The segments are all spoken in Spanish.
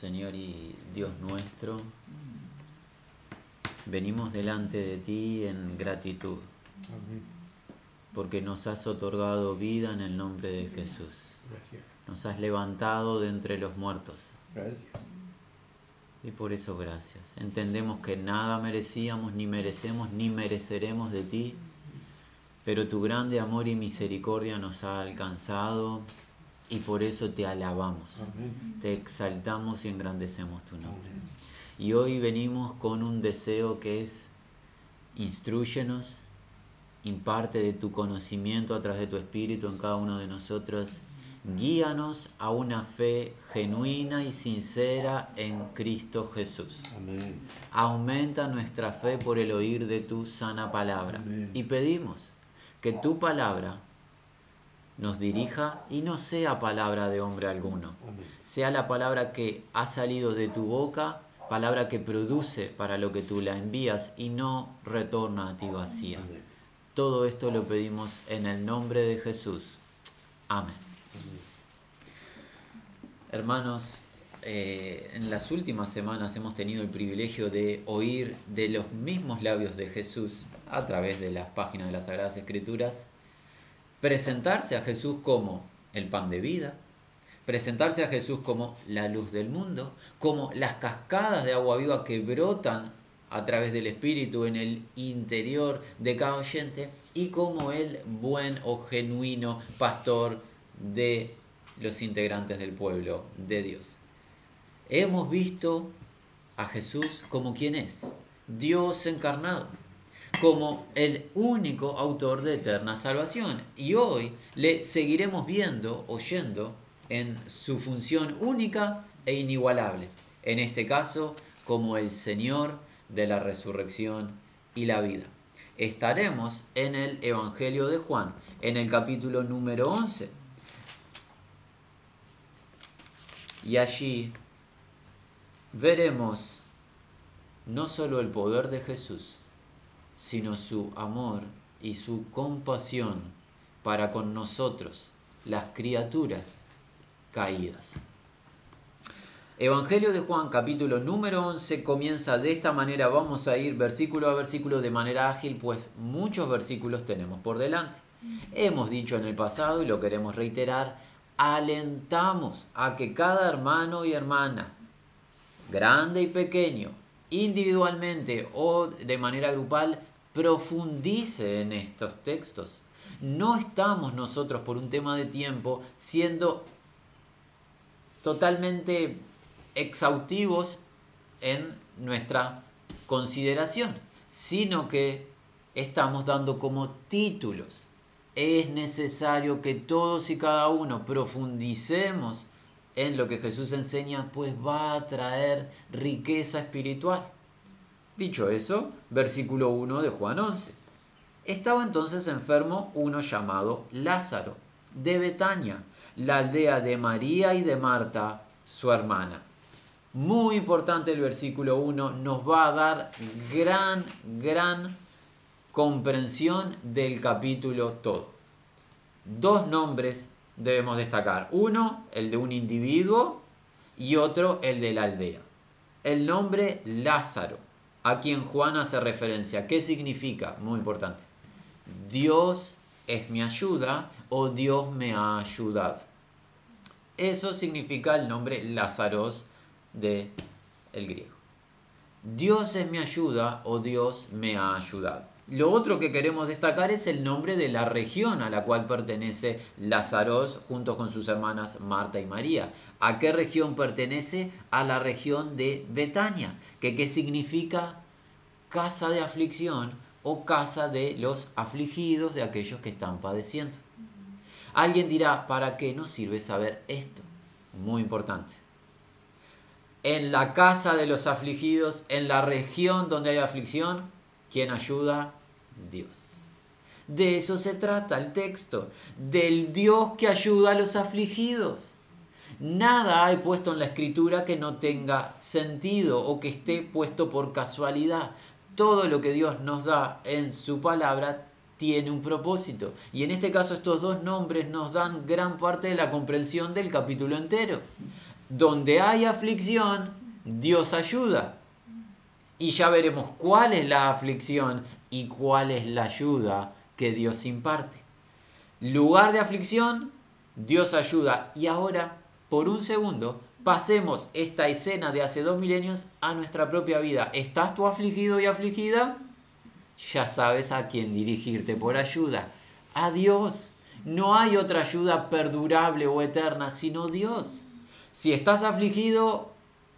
Señor y Dios nuestro, venimos delante de ti en gratitud, porque nos has otorgado vida en el nombre de Jesús. Nos has levantado de entre los muertos. Y por eso gracias. Entendemos que nada merecíamos, ni merecemos, ni mereceremos de ti, pero tu grande amor y misericordia nos ha alcanzado y por eso te alabamos. Amén. Te exaltamos y engrandecemos tu nombre. Amén. Y hoy venimos con un deseo que es, instruyenos, imparte de tu conocimiento a través de tu espíritu en cada uno de nosotros, guíanos a una fe genuina y sincera en Cristo Jesús. Amén. Aumenta nuestra fe por el oír de tu sana palabra. Amén. Y pedimos que tu palabra nos dirija y no sea palabra de hombre alguno sea la palabra que ha salido de tu boca, palabra que produce para lo que tú la envías y no retorna a ti vacía. Todo esto lo pedimos en el nombre de Jesús. Amén. Amén. Hermanos, eh, en las últimas semanas hemos tenido el privilegio de oír de los mismos labios de Jesús a través de las páginas de las Sagradas Escrituras presentarse a Jesús como el pan de vida, presentarse a Jesús como la luz del mundo, como las cascadas de agua viva que brotan a través del Espíritu en el interior de cada oyente y como el buen o genuino pastor de los integrantes del pueblo de Dios. Hemos visto a Jesús como quien es, Dios encarnado, como el único autor de eterna salvación. Y hoy le seguiremos viendo, oyendo, en su función única e inigualable. En este caso, como el Señor de la resurrección y la vida. Estaremos en el Evangelio de Juan, en el capítulo número 11. Y allí veremos no solo el poder de Jesús, sino su amor y su compasión para con nosotros, las criaturas caídas. Evangelio de Juan capítulo número 11 comienza de esta manera, vamos a ir versículo a versículo de manera ágil, pues muchos versículos tenemos por delante. Hemos dicho en el pasado y lo queremos reiterar, alentamos a que cada hermano y hermana, grande y pequeño, individualmente o de manera grupal, profundice en estos textos. No estamos nosotros por un tema de tiempo siendo totalmente exhaustivos en nuestra consideración, sino que estamos dando como títulos. Es necesario que todos y cada uno profundicemos en lo que Jesús enseña, pues va a traer riqueza espiritual. Dicho eso, versículo 1 de Juan 11. Estaba entonces enfermo uno llamado Lázaro, de Betania, la aldea de María y de Marta, su hermana. Muy importante el versículo 1, nos va a dar gran, gran comprensión del capítulo todo. Dos nombres debemos destacar. Uno, el de un individuo y otro, el de la aldea. El nombre Lázaro, a quien Juan hace referencia. ¿Qué significa? Muy importante. Dios es mi ayuda o Dios me ha ayudado. Eso significa el nombre Lázaros de el griego. Dios es mi ayuda o Dios me ha ayudado. Lo otro que queremos destacar es el nombre de la región a la cual pertenece Lázaros junto con sus hermanas Marta y María. ¿A qué región pertenece? A la región de Betania, que qué significa casa de aflicción o casa de los afligidos, de aquellos que están padeciendo. Alguien dirá, ¿para qué nos sirve saber esto? Muy importante. En la casa de los afligidos, en la región donde hay aflicción, ¿quién ayuda? Dios. De eso se trata el texto, del Dios que ayuda a los afligidos. Nada hay puesto en la escritura que no tenga sentido o que esté puesto por casualidad. Todo lo que Dios nos da en su palabra tiene un propósito. Y en este caso estos dos nombres nos dan gran parte de la comprensión del capítulo entero. donde hay aflicción, Dios ayuda. Y ya veremos cuál es la aflicción y cuál es la ayuda que Dios imparte. Lugar de aflicción, Dios ayuda. Y ahora, por un segundo, pasemos esta escena de hace dos milenios a nuestra propia vida. ¿Estás tú afligido y afligida? Ya sabes a quién dirigirte por ayuda. A Dios. No hay otra ayuda perdurable o eterna sino Dios. Si estás afligido,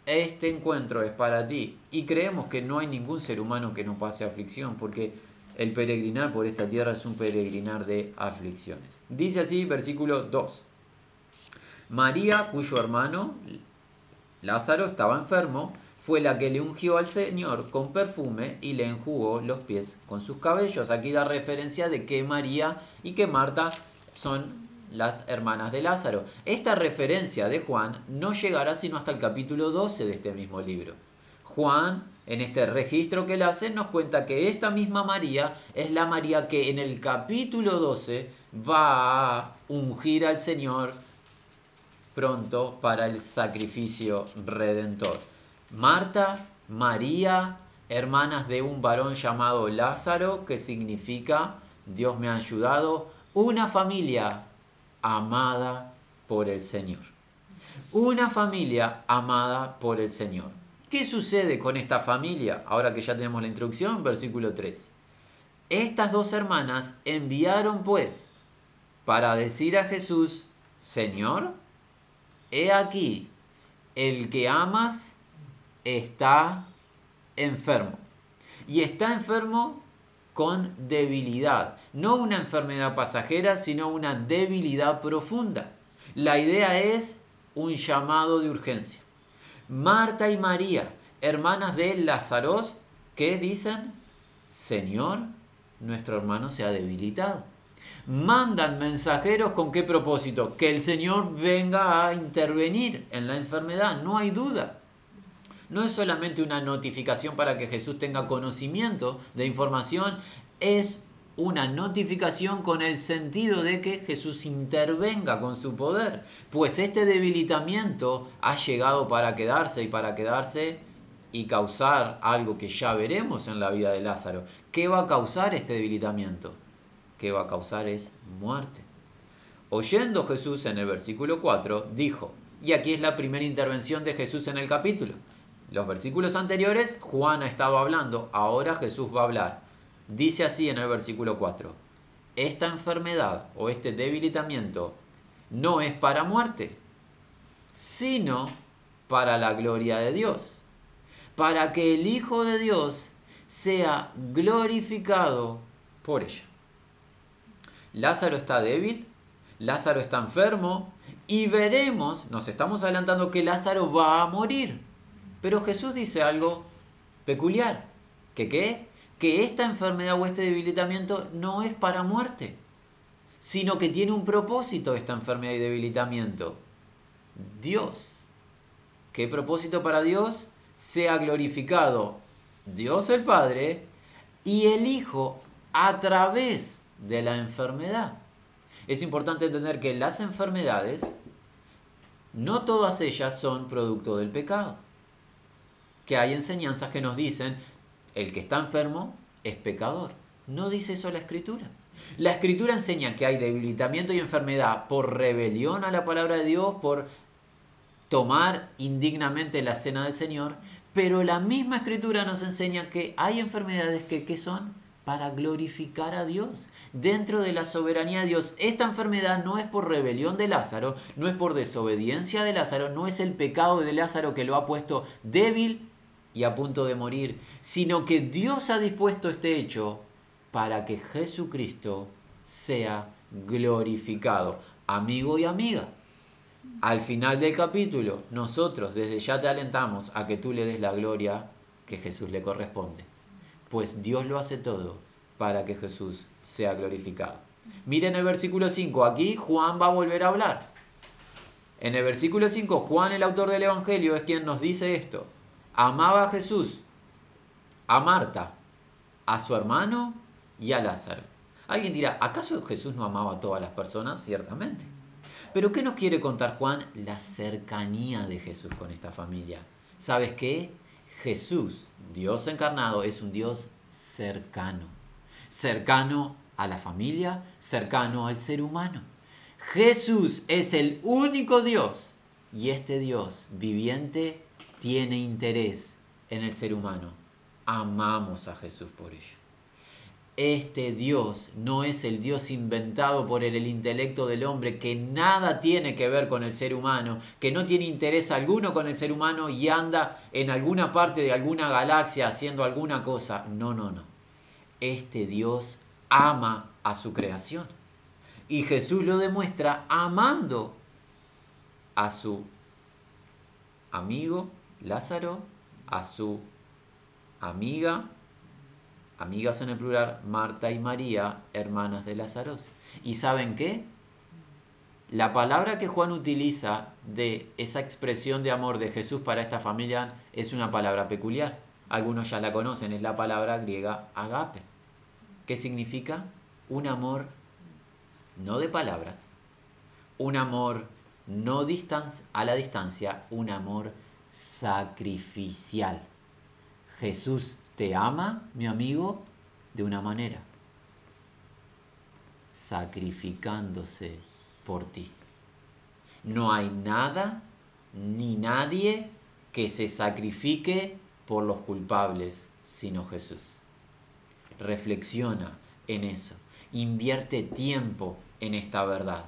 este encuentro es para ti. Y creemos que no hay ningún ser humano que no pase aflicción, porque el peregrinar por esta tierra es un peregrinar de aflicciones. Dice así, versículo 2. María, cuyo hermano Lázaro estaba enfermo, fue la que le ungió al Señor con perfume y le enjugó los pies con sus cabellos. Aquí da referencia de que María y que Marta son las hermanas de Lázaro. Esta referencia de Juan no llegará sino hasta el capítulo 12 de este mismo libro. Juan, en este registro que él hace, nos cuenta que esta misma María es la María que en el capítulo 12 va a ungir al Señor pronto para el sacrificio redentor. Marta, María, hermanas de un varón llamado Lázaro, que significa Dios me ha ayudado, una familia amada por el Señor. Una familia amada por el Señor. ¿Qué sucede con esta familia? Ahora que ya tenemos la introducción, versículo 3. Estas dos hermanas enviaron pues para decir a Jesús, Señor, he aquí, el que amas está enfermo. Y está enfermo con debilidad. No una enfermedad pasajera, sino una debilidad profunda. La idea es un llamado de urgencia. Marta y María, hermanas de Lázaro, ¿qué dicen? Señor, nuestro hermano se ha debilitado. Mandan mensajeros con qué propósito? Que el Señor venga a intervenir en la enfermedad, no hay duda no es solamente una notificación para que Jesús tenga conocimiento de información, es una notificación con el sentido de que Jesús intervenga con su poder, pues este debilitamiento ha llegado para quedarse y para quedarse y causar algo que ya veremos en la vida de Lázaro. ¿Qué va a causar este debilitamiento? ¿Qué va a causar es muerte. Oyendo Jesús en el versículo 4, dijo, y aquí es la primera intervención de Jesús en el capítulo, los versículos anteriores, Juan ha estado hablando, ahora Jesús va a hablar. Dice así en el versículo 4, esta enfermedad o este debilitamiento no es para muerte, sino para la gloria de Dios, para que el Hijo de Dios sea glorificado por ella. Lázaro está débil, Lázaro está enfermo y veremos, nos estamos adelantando que Lázaro va a morir. Pero Jesús dice algo peculiar. ¿Que qué? Que esta enfermedad o este debilitamiento no es para muerte, sino que tiene un propósito esta enfermedad y debilitamiento. Dios. ¿Qué propósito para Dios? Sea glorificado Dios el Padre y el Hijo a través de la enfermedad. Es importante entender que las enfermedades, no todas ellas son producto del pecado que hay enseñanzas que nos dicen, el que está enfermo es pecador. No dice eso la escritura. La escritura enseña que hay debilitamiento y enfermedad por rebelión a la palabra de Dios, por tomar indignamente la cena del Señor, pero la misma escritura nos enseña que hay enfermedades que, que son para glorificar a Dios, dentro de la soberanía de Dios. Esta enfermedad no es por rebelión de Lázaro, no es por desobediencia de Lázaro, no es el pecado de Lázaro que lo ha puesto débil y a punto de morir, sino que Dios ha dispuesto este hecho para que Jesucristo sea glorificado. Amigo y amiga, al final del capítulo, nosotros desde ya te alentamos a que tú le des la gloria que Jesús le corresponde, pues Dios lo hace todo para que Jesús sea glorificado. Miren el versículo 5, aquí Juan va a volver a hablar. En el versículo 5, Juan, el autor del Evangelio, es quien nos dice esto amaba a Jesús, a Marta, a su hermano y a Lázaro. Alguien dirá, ¿acaso Jesús no amaba a todas las personas? Ciertamente. Pero ¿qué nos quiere contar Juan? La cercanía de Jesús con esta familia. ¿Sabes qué? Jesús, Dios encarnado, es un Dios cercano. Cercano a la familia, cercano al ser humano. Jesús es el único Dios y este Dios viviente tiene interés en el ser humano. Amamos a Jesús por ello. Este Dios no es el Dios inventado por el, intelecto del hombre que nada tiene que ver con el ser humano, que no tiene interés alguno con el ser humano y anda en alguna parte de alguna galaxia haciendo alguna cosa. No, no, no. Este Dios ama a su creación. Y Jesús lo demuestra amando a su amigo Lázaro, a su amiga, amigas en el plural, Marta y María, hermanas de Lázaro. ¿Y saben qué? La palabra que Juan utiliza de esa expresión de amor de Jesús para esta familia es una palabra peculiar. Algunos ya la conocen, es la palabra griega agape. ¿Qué significa? Un amor no de palabras, un amor no a la distancia, un amor sacrificial. Jesús te ama, mi amigo, de una manera, sacrificándose por ti. No hay nada ni nadie que se sacrifique por los culpables, sino Jesús. Reflexiona en eso. Invierte tiempo en esta verdad.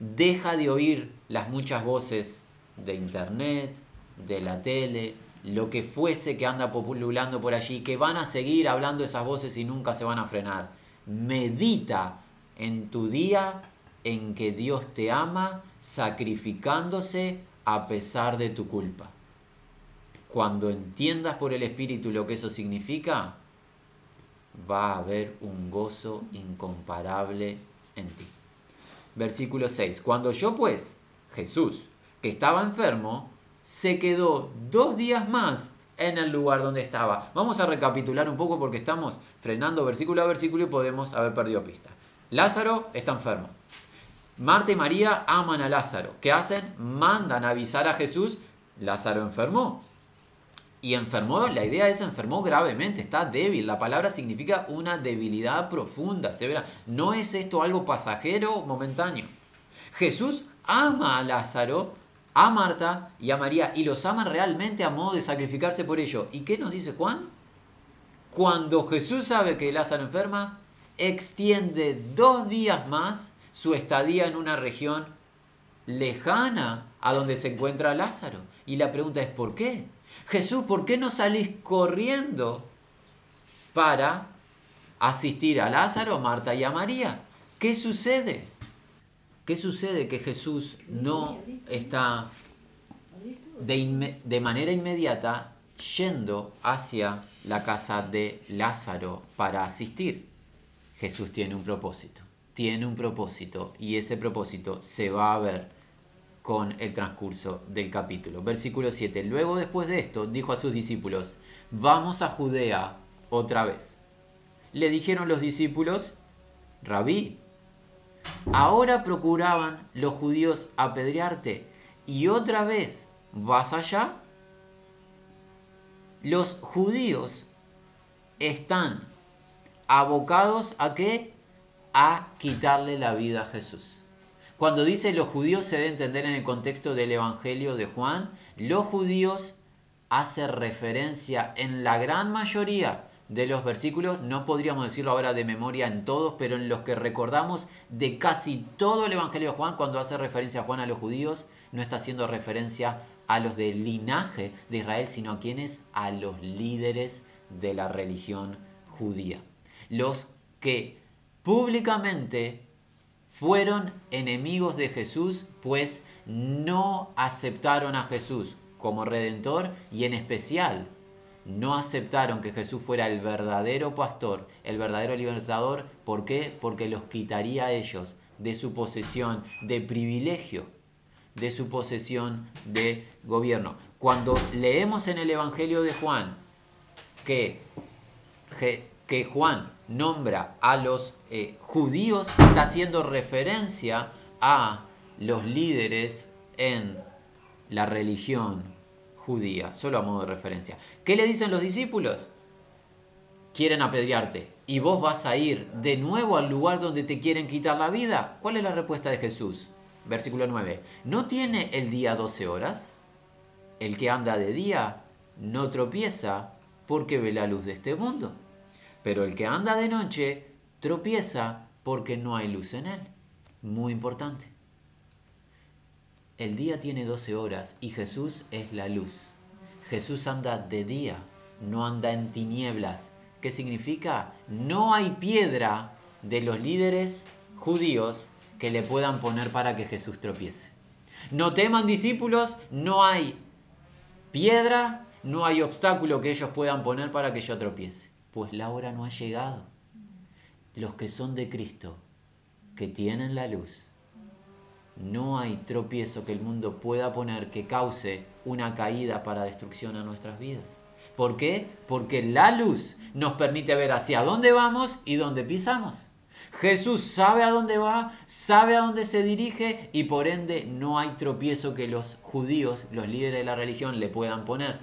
Deja de oír las muchas voces de internet, de la tele, lo que fuese que anda populando por allí, que van a seguir hablando esas voces y nunca se van a frenar. Medita en tu día en que Dios te ama sacrificándose a pesar de tu culpa. Cuando entiendas por el Espíritu lo que eso significa, va a haber un gozo incomparable en ti. Versículo 6. Cuando yo pues, Jesús, que estaba enfermo, se quedó dos días más en el lugar donde estaba. Vamos a recapitular un poco porque estamos frenando versículo a versículo y podemos haber perdido pista. Lázaro está enfermo. Marta y María aman a Lázaro. ¿Qué hacen? Mandan avisar a Jesús, Lázaro enfermó. Y enfermó, la idea es enfermó gravemente, está débil. La palabra significa una debilidad profunda, severa. No es esto algo pasajero, momentáneo. Jesús ama a Lázaro, a Marta y a María y los ama realmente a modo de sacrificarse por ello. ¿Y qué nos dice Juan? Cuando Jesús sabe que Lázaro enferma, extiende dos días más su estadía en una región lejana a donde se encuentra Lázaro. Y la pregunta es ¿por qué? Jesús, ¿por qué no salís corriendo para asistir a Lázaro, Marta y a María? ¿Qué sucede? ¿Qué sucede que Jesús no está de, manera inmediata yendo hacia la casa de Lázaro para asistir? Jesús tiene un propósito, tiene un propósito y ese propósito se va a ver con el transcurso del capítulo. Versículo 7. Luego después de esto dijo a sus discípulos, vamos a Judea otra vez. Le dijeron los discípulos, rabí, ahora procuraban los judíos apedrearte y otra vez vas allá. Los judíos están abocados a qué? A quitarle la vida a Jesús. Cuando dice los judíos se debe entender en el contexto del Evangelio de Juan, los judíos hace referencia en la gran mayoría de los versículos, no podríamos decirlo ahora de memoria en todos, pero en los que recordamos de casi todo el Evangelio de Juan, cuando hace referencia a Juan a los judíos, no está haciendo referencia a los del linaje de Israel, sino a quienes, a los líderes de la religión judía. Los que públicamente fueron enemigos de Jesús, pues no aceptaron a Jesús como redentor y en especial no aceptaron que Jesús fuera el verdadero pastor, el verdadero libertador. ¿Por qué? Porque los quitaría a ellos de su posesión de privilegio, de su posesión de gobierno. Cuando leemos en el Evangelio de Juan que, que Juan nombra a los eh, judíos, está haciendo referencia a los líderes en la religión judía, solo a modo de referencia. ¿Qué le dicen los discípulos? Quieren apedrearte y vos vas a ir de nuevo al lugar donde te quieren quitar la vida. ¿Cuál es la respuesta de Jesús? Versículo 9. ¿No tiene el día 12 horas? El que anda de día no tropieza porque ve la luz de este mundo. Pero el que anda de noche tropieza porque no hay luz en él. Muy importante. El día tiene 12 horas y Jesús es la luz. Jesús anda de día, no anda en tinieblas. ¿Qué significa? No hay piedra de los líderes judíos que le puedan poner para que Jesús tropiece. No teman discípulos, no hay piedra, no hay obstáculo que ellos puedan poner para que yo tropiece. Pues la hora no ha llegado. Los que son de Cristo, que tienen la luz, no hay tropiezo que el mundo pueda poner que cause una caída para destrucción a nuestras vidas. ¿Por qué? Porque la luz nos permite ver hacia dónde vamos y dónde pisamos. Jesús sabe a dónde va, sabe a dónde se dirige y por ende no hay tropiezo que los judíos, los líderes de la religión, le puedan poner.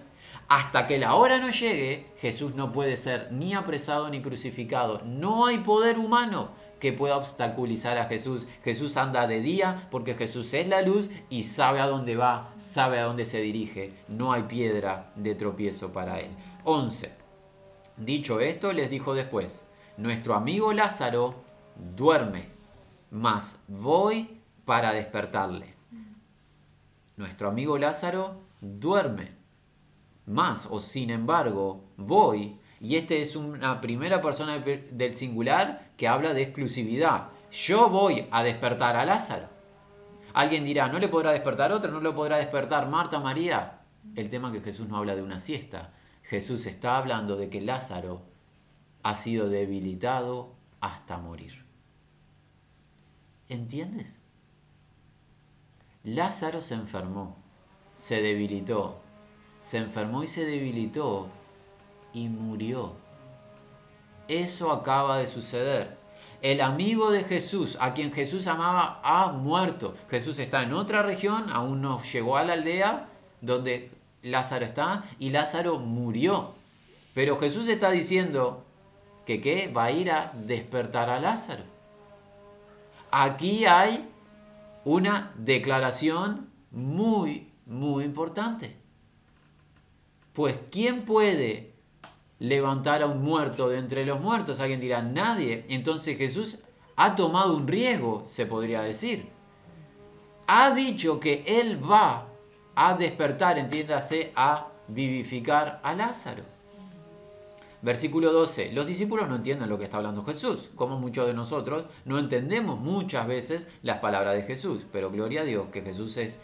Hasta que la hora no llegue, Jesús no puede ser ni apresado ni crucificado. No hay poder humano que pueda obstaculizar a Jesús. Jesús anda de día porque Jesús es la luz y sabe a dónde va, sabe a dónde se dirige. No hay piedra de tropiezo para él. 11. Dicho esto, les dijo después, nuestro amigo Lázaro duerme, mas voy para despertarle. Nuestro amigo Lázaro duerme, mas o sin embargo voy y este es una primera persona del singular que habla de exclusividad. Yo voy a despertar a Lázaro. Alguien dirá, ¿no le podrá despertar otro? ¿No le podrá despertar Marta, María? El tema es que Jesús no habla de una siesta. Jesús está hablando de que Lázaro ha sido debilitado hasta morir. ¿Entiendes? Lázaro se enfermó, se debilitó, se enfermó y se debilitó y murió. Eso acaba de suceder. El amigo de Jesús, a quien Jesús amaba, ha muerto. Jesús está en otra región, aún no llegó a la aldea donde Lázaro está, y Lázaro murió. Pero Jesús está diciendo que ¿qué? va a ir a despertar a Lázaro. Aquí hay una declaración muy, muy importante. Pues ¿quién puede levantar a un muerto de entre los muertos. Alguien dirá, nadie. Entonces Jesús ha tomado un riesgo, se podría decir. Ha dicho que Él va a despertar, entiéndase, a vivificar a Lázaro. Versículo 12. Los discípulos no entienden lo que está hablando Jesús, como muchos de nosotros no entendemos muchas veces las palabras de Jesús, pero gloria a Dios que Jesús es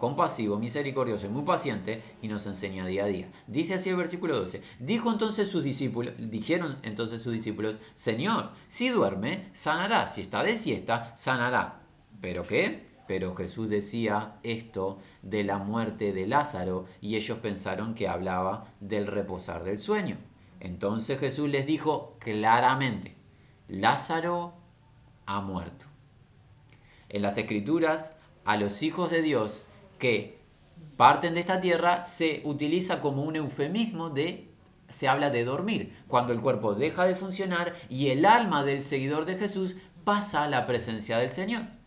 compasivo, misericordioso y muy paciente y nos enseña día a día. Dice así el versículo 12. Dijo entonces sus discípulos, dijeron entonces sus discípulos, Señor, si duerme, sanará, si está de siesta, sanará. ¿Pero qué? Pero Jesús decía esto de la muerte de Lázaro y ellos pensaron que hablaba del reposar del sueño. Entonces Jesús les dijo claramente, Lázaro ha muerto. En las escrituras, a los hijos de Dios que parten de esta tierra se utiliza como un eufemismo de se habla de dormir, cuando el cuerpo deja de funcionar y el alma del seguidor de Jesús pasa a la presencia del Señor.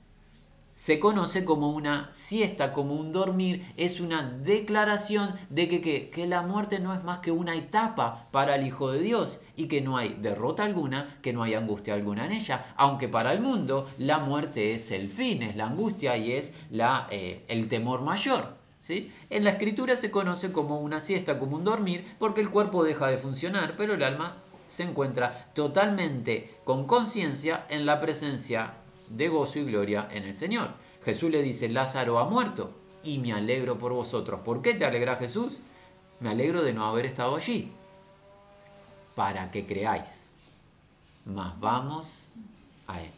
Se conoce como una siesta, como un dormir, es una declaración de que, que, la muerte no es más que una etapa para el Hijo de Dios y que no hay derrota alguna, que no hay angustia alguna en ella, aunque para el mundo la muerte es el fin, es la angustia y es la, eh, el temor mayor. ¿sí? En la escritura se conoce como una siesta, como un dormir, porque el cuerpo deja de funcionar, pero el alma se encuentra totalmente con conciencia en la presencia de gozo y gloria en el Señor. Jesús le dice, Lázaro ha muerto y me alegro por vosotros. ¿Por qué te alegra Jesús? Me alegro de no haber estado allí, para que creáis. Mas vamos a Él.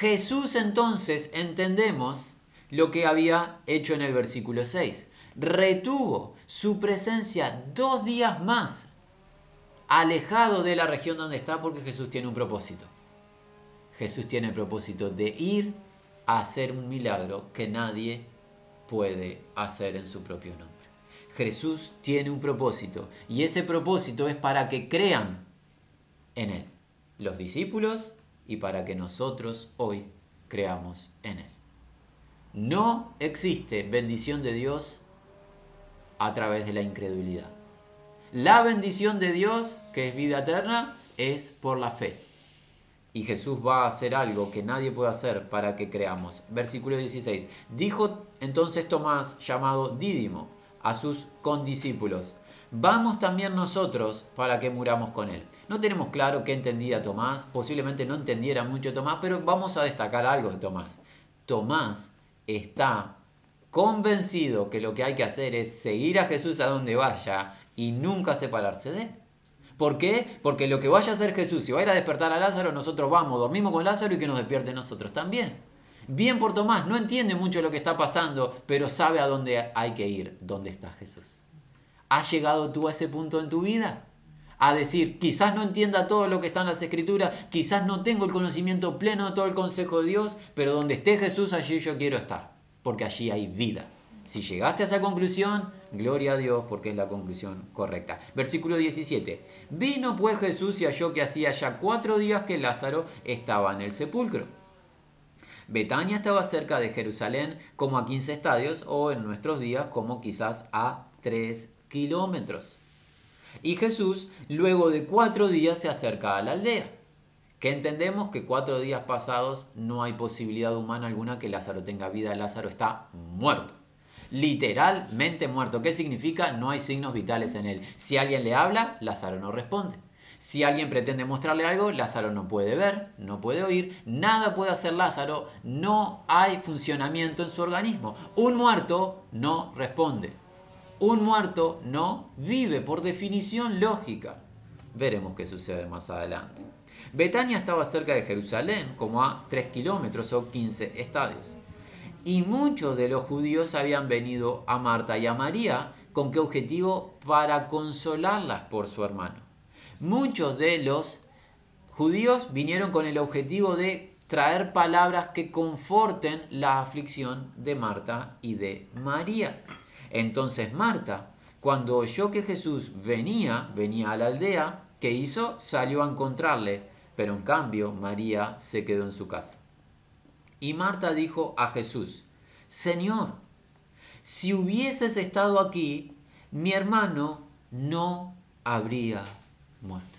Jesús entonces entendemos lo que había hecho en el versículo 6. Retuvo su presencia dos días más alejado de la región donde está porque Jesús tiene un propósito. Jesús tiene el propósito de ir a hacer un milagro que nadie puede hacer en su propio nombre. Jesús tiene un propósito y ese propósito es para que crean en Él, los discípulos y para que nosotros hoy creamos en Él. No existe bendición de Dios a través de la incredulidad. La bendición de Dios, que es vida eterna, es por la fe. Y Jesús va a hacer algo que nadie puede hacer para que creamos. Versículo 16. Dijo entonces Tomás, llamado Dídimo, a sus condiscípulos, vamos también nosotros para que muramos con él. No tenemos claro qué entendía Tomás, posiblemente no entendiera mucho Tomás, pero vamos a destacar algo de Tomás. Tomás está convencido que lo que hay que hacer es seguir a Jesús a donde vaya y nunca separarse de él. ¿Por qué? Porque lo que vaya a hacer Jesús, si va a ir a despertar a Lázaro, nosotros vamos, dormimos con Lázaro y que nos despierte nosotros también. Bien por Tomás, no entiende mucho lo que está pasando, pero sabe a dónde hay que ir, dónde está Jesús. ¿Has llegado tú a ese punto en tu vida? A decir, quizás no entienda todo lo que está en las escrituras, quizás no tengo el conocimiento pleno de todo el consejo de Dios, pero donde esté Jesús, allí yo quiero estar, porque allí hay vida. Si llegaste a esa conclusión, gloria a Dios porque es la conclusión correcta. Versículo 17. Vino pues Jesús y halló que hacía ya cuatro días que Lázaro estaba en el sepulcro. Betania estaba cerca de Jerusalén como a 15 estadios o en nuestros días como quizás a 3 kilómetros. Y Jesús luego de cuatro días se acerca a la aldea. Que entendemos que cuatro días pasados no hay posibilidad humana alguna que Lázaro tenga vida. Lázaro está muerto. Literalmente muerto. ¿Qué significa? No hay signos vitales en él. Si alguien le habla, Lázaro no responde. Si alguien pretende mostrarle algo, Lázaro no puede ver, no puede oír, nada puede hacer Lázaro, no hay funcionamiento en su organismo. Un muerto no responde. Un muerto no vive por definición lógica. Veremos qué sucede más adelante. Betania estaba cerca de Jerusalén, como a 3 kilómetros o 15 estadios. Y muchos de los judíos habían venido a Marta y a María, ¿con qué objetivo? Para consolarlas por su hermano muchos de los judíos vinieron con el objetivo de traer palabras que conforten la aflicción de Marta y de María. Entonces Marta, cuando oyó que Jesús venía, venía a la aldea, ¿qué hizo? Salió a encontrarle, pero en cambio María se quedó en su casa. Y Marta dijo a Jesús, Señor, si hubieses estado aquí, mi hermano no habría muerto.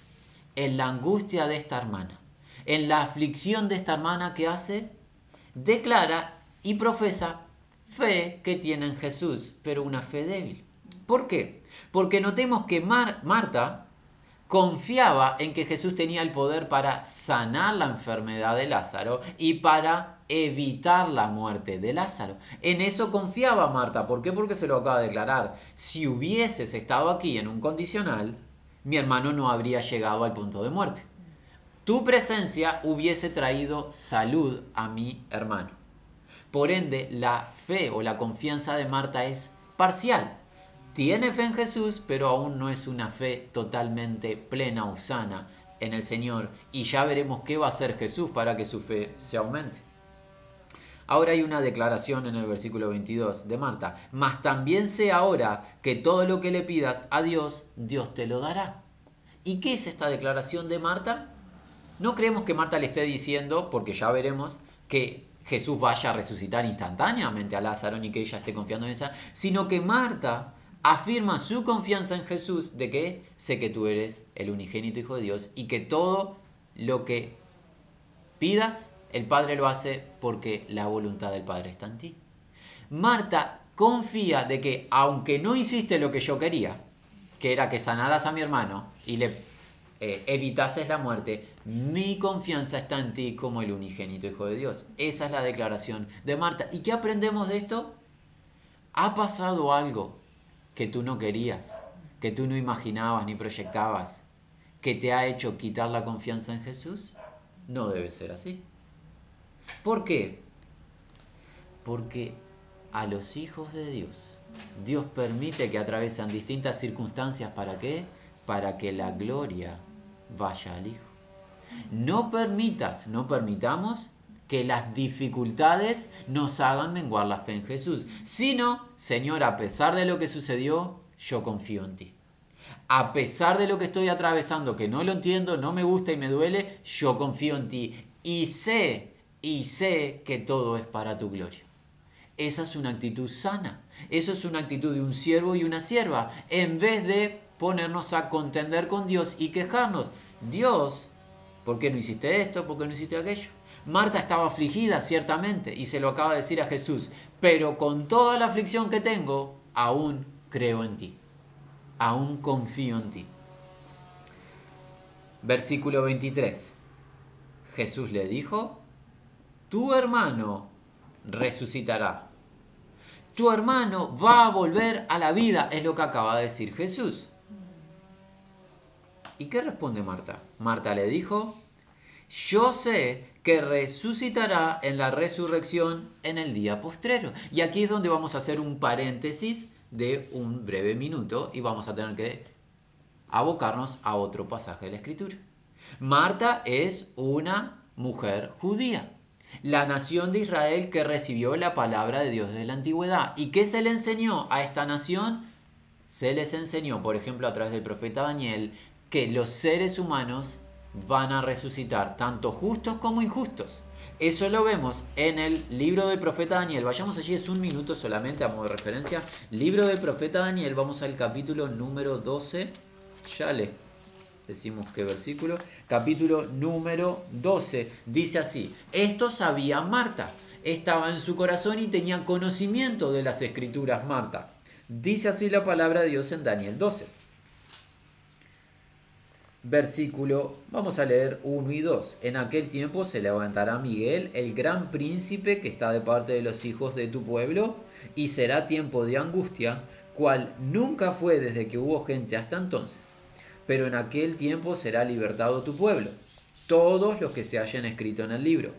En la angustia de esta hermana, en la aflicción de esta hermana que hace, declara y profesa fe que tiene en Jesús, pero una fe débil. ¿Por qué? Porque notemos que Marta confiaba en que Jesús tenía el poder para sanar la enfermedad de Lázaro y para evitar la muerte de Lázaro. En eso confiaba Marta. ¿Por qué? Porque se lo acaba de declarar. Si hubieses estado aquí en un condicional, mi hermano no habría llegado al punto de muerte. Tu presencia hubiese traído salud a mi hermano. Por ende, la fe o la confianza de Marta es parcial. Tiene fe en Jesús, pero aún no es una fe totalmente plena o sana en el Señor. Y ya veremos qué va a hacer Jesús para que su fe se aumente. Ahora hay una declaración en el versículo 22 de Marta. Mas también sé ahora que todo lo que le pidas a Dios, Dios te lo dará. ¿Y qué es esta declaración de Marta? No creemos que Marta le esté diciendo, porque ya veremos, que Jesús vaya a resucitar instantáneamente a Lázaro ni que ella esté confiando en esa, sino que Marta afirma su confianza en Jesús de que sé que tú eres el unigénito Hijo de Dios y que todo lo que pidas el Padre lo hace porque la voluntad del Padre está en ti. Marta confía de que aunque no hiciste lo que yo quería, que era que sanaras a mi hermano y le eh, evitases la muerte, mi confianza está en ti como el unigénito Hijo de Dios. Esa es la declaración de Marta. ¿Y qué aprendemos de esto? ¿Ha pasado algo que tú no querías, que tú no imaginabas ni proyectabas, que te ha hecho quitar la confianza en Jesús? No debe ser así. ¿Por qué? Porque a los hijos de Dios, Dios permite que atravesan distintas circunstancias. ¿Para qué? Para que la gloria vaya al Hijo. No permitas, no permitamos que las dificultades nos hagan menguar la fe en Jesús, sino, Señor, a pesar de lo que sucedió, yo confío en ti. A pesar de lo que estoy atravesando, que no lo entiendo, no me gusta y me duele, yo confío en ti. Y sé, y sé que todo es para tu gloria. Esa es una actitud sana. Eso es una actitud de un siervo y una sierva. En vez de ponernos a contender con Dios y quejarnos. Dios, ¿por qué no hiciste esto? ¿Por qué no hiciste aquello? Marta estaba afligida, ciertamente, y se lo acaba de decir a Jesús, pero con toda la aflicción que tengo, aún creo en ti, aún confío en ti. Versículo 23. Jesús le dijo, tu hermano resucitará. Tu hermano va a volver a la vida, es lo que acaba de decir Jesús. ¿Y qué responde Marta? Marta le dijo, yo sé que resucitará en la resurrección en el día postrero. Y aquí es donde vamos a hacer un paréntesis de un breve minuto y vamos a tener que abocarnos a otro pasaje de la escritura. Marta es una mujer judía, la nación de Israel que recibió la palabra de Dios desde la antigüedad. ¿Y qué se le enseñó a esta nación? Se les enseñó, por ejemplo, a través del profeta Daniel, que los seres humanos van a resucitar, tanto justos como injustos. Eso lo vemos en el libro del profeta Daniel. Vayamos allí, es un minuto solamente a modo de referencia. Libro del profeta Daniel, vamos al capítulo número 12. Ya le decimos qué versículo. Capítulo número 12. Dice así, esto sabía Marta. Estaba en su corazón y tenía conocimiento de las escrituras Marta. Dice así la palabra de Dios en Daniel 12 versículo, vamos a leer 1 y 2. En aquel tiempo se levantará Miguel, el gran príncipe que está de parte de los hijos de tu pueblo, y será tiempo de angustia, cual nunca fue desde que hubo gente hasta entonces. Pero en aquel tiempo será libertado tu pueblo, todos los que se hayan escrito en el libro.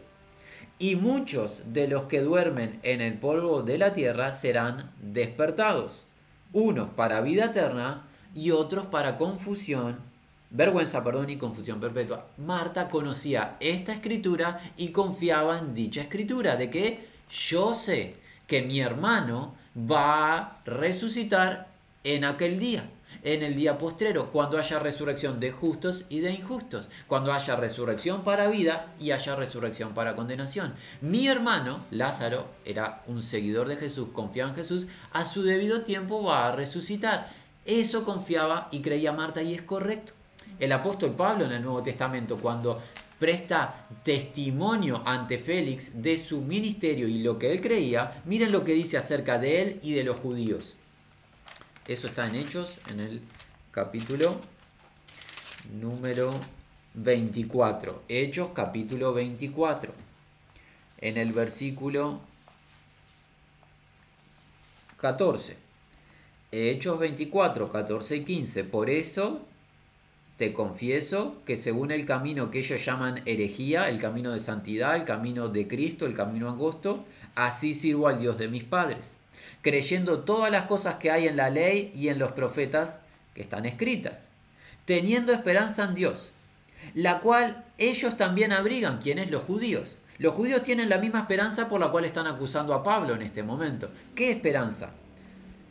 Y muchos de los que duermen en el polvo de la tierra serán despertados, unos para vida eterna y otros para confusión vergüenza, perdón, y confusión perpetua. Marta conocía esta escritura y confiaba en dicha escritura, de que yo sé que mi hermano va a resucitar en aquel día, en el día postrero, cuando haya resurrección de justos y de injustos, cuando haya resurrección para vida y haya resurrección para condenación. Mi hermano, Lázaro, era un seguidor de Jesús, confiaba en Jesús, a su debido tiempo va a resucitar. Eso confiaba y creía Marta y es correcto el apóstol Pablo en el Nuevo Testamento cuando presta testimonio ante Félix de su ministerio y lo que él creía, miren lo que dice acerca de él y de los judíos. Eso está en Hechos, en el capítulo número 24. Hechos capítulo 24. En el versículo 14. Hechos 24, 14 y 15. Por eso te confieso que según el camino que ellos llaman herejía, el camino de santidad, el camino de Cristo, el camino angosto, así sirvo al Dios de mis padres, creyendo todas las cosas que hay en la ley y en los profetas que están escritas, teniendo esperanza en Dios, la cual ellos también abrigan, quienes los judíos. Los judíos tienen la misma esperanza por la cual están acusando a Pablo en este momento. ¿Qué esperanza?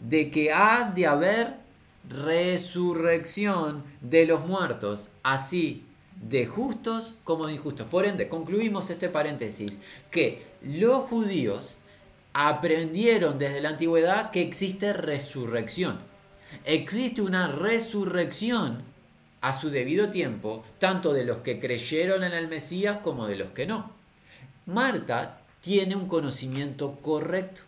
De que ha de haber resurrección de los muertos, así de justos como de injustos. Por ende, concluimos este paréntesis, que los judíos aprendieron desde la antigüedad que existe resurrección. Existe una resurrección a su debido tiempo, tanto de los que creyeron en el Mesías como de los que no. Marta tiene un conocimiento correcto.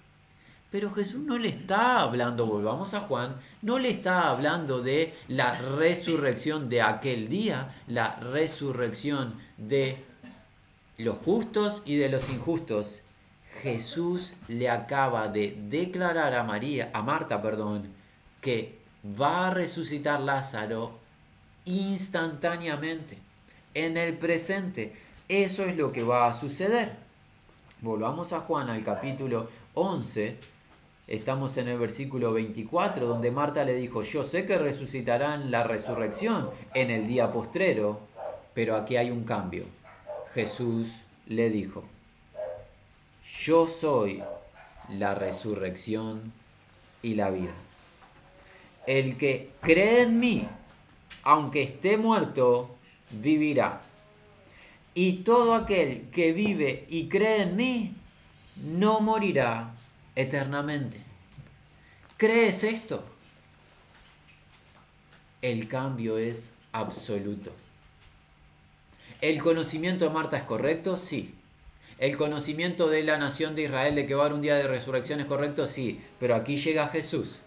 Pero Jesús no le está hablando, volvamos a Juan, no le está hablando de la resurrección de aquel día, la resurrección de los justos y de los injustos. Jesús le acaba de declarar a María, a Marta, perdón, que va a resucitar Lázaro instantáneamente, en el presente. Eso es lo que va a suceder. Volvamos a Juan al capítulo 11 Estamos en el versículo 24, donde Marta le dijo, yo sé que resucitarán la resurrección en el día postrero, pero aquí hay un cambio. Jesús le dijo, yo soy la resurrección y la vida. El que cree en mí, aunque esté muerto, vivirá. Y todo aquel que vive y cree en mí, no morirá eternamente. ¿Crees esto? El cambio es absoluto. ¿El conocimiento de Marta es correcto? Sí. ¿El conocimiento de la nación de Israel de que va a haber un día de resurrección es correcto? Sí. Pero aquí llega Jesús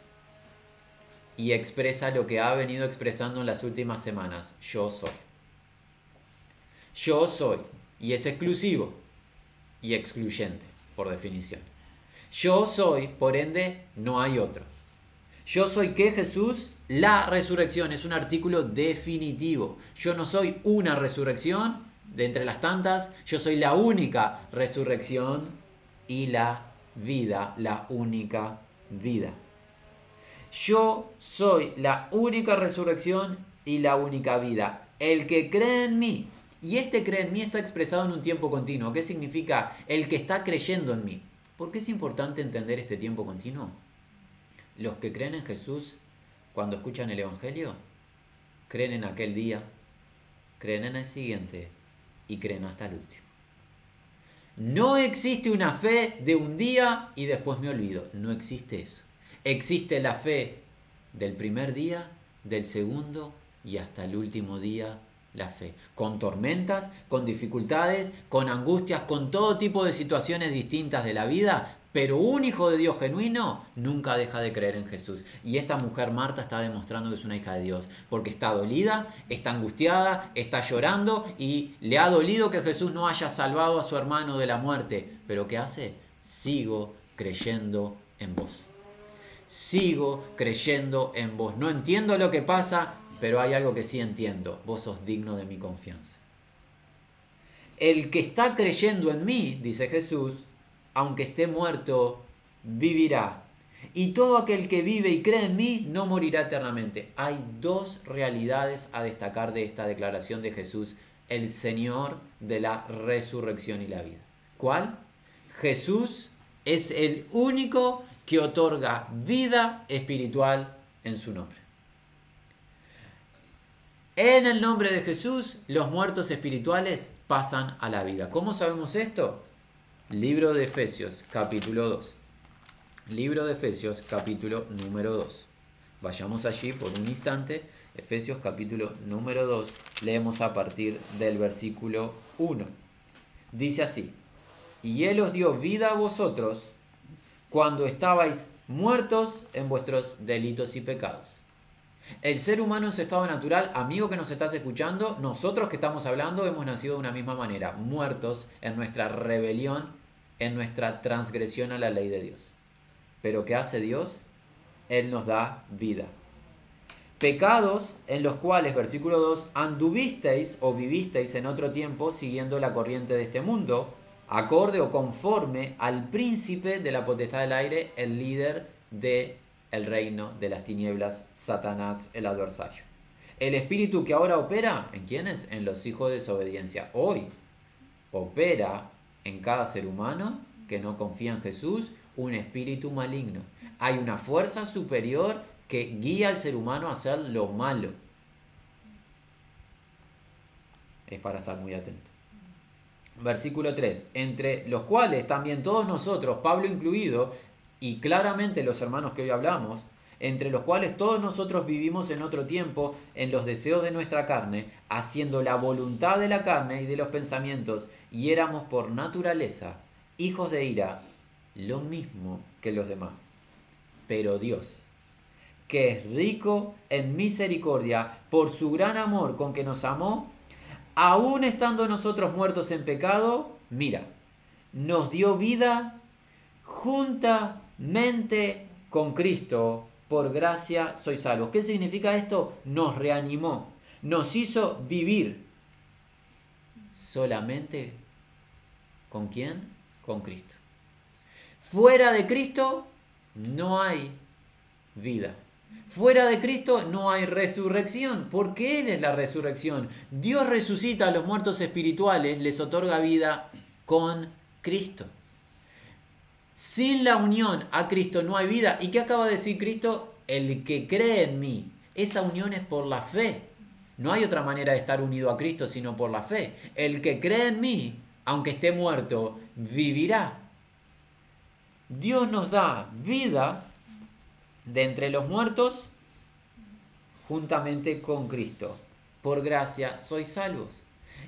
y expresa lo que ha venido expresando en las últimas semanas. Yo soy. Yo soy. Y es exclusivo y excluyente, por definición. Yo soy, por ende, no hay otro. Yo soy que Jesús, la resurrección, es un artículo definitivo. Yo no soy una resurrección de entre las tantas, yo soy la única resurrección y la vida, la única vida. Yo soy la única resurrección y la única vida. El que cree en mí, y este cree en mí está expresado en un tiempo continuo. ¿Qué significa? El que está creyendo en mí. ¿Por qué es importante entender este tiempo continuo? Los que creen en Jesús, cuando escuchan el Evangelio, creen en aquel día, creen en el siguiente y creen hasta el último. No existe una fe de un día y después me olvido. No existe eso. Existe la fe del primer día, del segundo y hasta el último día la fe. Con tormentas, con dificultades, con angustias, con todo tipo de situaciones distintas de la vida, pero un hijo de Dios genuino nunca deja de creer en Jesús. Y esta mujer Marta está demostrando que es una hija de Dios, porque está dolida, está angustiada, está llorando y le ha dolido que Jesús no haya salvado a su hermano de la muerte. Pero ¿qué hace? Sigo creyendo en vos. Sigo creyendo en vos. No entiendo lo que pasa, pero hay algo que sí entiendo, vos sos digno de mi confianza. El que está creyendo en mí, dice Jesús, aunque esté muerto, vivirá. Y todo aquel que vive y cree en mí no morirá eternamente. Hay dos realidades a destacar de esta declaración de Jesús, el Señor de la resurrección y la vida. ¿Cuál? Jesús es el único que otorga vida espiritual en su nombre. En el nombre de Jesús, los muertos espirituales pasan a la vida. ¿Cómo sabemos esto? Libro de Efesios, capítulo 2. Libro de Efesios, capítulo número 2. Vayamos allí por un instante. Efesios, capítulo número 2. Leemos a partir del versículo 1. Dice así. Y Él os dio vida a vosotros cuando estabais muertos en vuestros delitos y pecados el ser humano en su estado natural, amigo que nos estás escuchando, nosotros que estamos hablando hemos nacido de una misma manera, muertos en nuestra rebelión, en nuestra transgresión a la ley de Dios. Pero ¿qué hace Dios? Él nos da vida. Pecados en los cuales, versículo 2, anduvisteis o vivisteis en otro tiempo siguiendo la corriente de este mundo, acorde o conforme al príncipe de la potestad del aire, el líder de el reino de las tinieblas, Satanás, el adversario. El espíritu que ahora opera, ¿en quiénes? En los hijos de desobediencia. Hoy opera en cada ser humano que no confía en Jesús un espíritu maligno. Hay una fuerza superior que guía al ser humano a hacer lo malo. Es para estar muy atento. Versículo 3. Entre los cuales también todos nosotros, Pablo incluido, y claramente los hermanos que hoy hablamos, entre los cuales todos nosotros vivimos en otro tiempo en los deseos de nuestra carne, haciendo la voluntad de la carne y de los pensamientos, y éramos por naturaleza hijos de ira, lo mismo que los demás. Pero Dios, que es rico en misericordia por su gran amor con que nos amó, aun estando nosotros muertos en pecado, mira, nos dio vida junta mente con Cristo, por gracia soy salvo. ¿Qué significa esto? Nos reanimó, nos hizo vivir solamente con quién? Con Cristo. Fuera de Cristo no hay vida. Fuera de Cristo no hay resurrección, porque Él es la resurrección. Dios resucita a los muertos espirituales, les otorga vida con Cristo. Sin la unión a Cristo no hay vida. ¿Y qué acaba de decir Cristo? El que cree en mí. Esa unión es por la fe. No hay otra manera de estar unido a Cristo sino por la fe. El que cree en mí, aunque esté muerto, vivirá. Dios nos da vida de entre los muertos juntamente con Cristo. Por gracia sois salvos.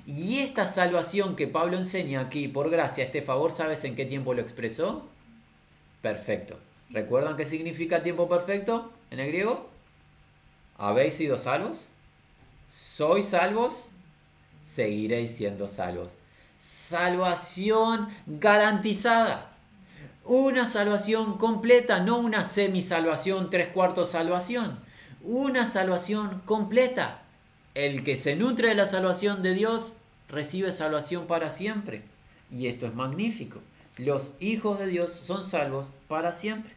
Y esta salvación que Pablo enseña aquí, por gracia, este favor, ¿sabes en qué tiempo lo expresó? Perfecto. ¿Recuerdan qué significa tiempo perfecto en el griego? ¿Habéis sido salvos? ¿Sois salvos? Seguiréis siendo salvos. Salvación garantizada. Una salvación completa, no una semi-salvación, tres cuartos salvación. Una salvación completa. El que se nutre de la salvación de Dios recibe salvación para siempre. Y esto es magnífico los hijos de Dios son salvos para siempre.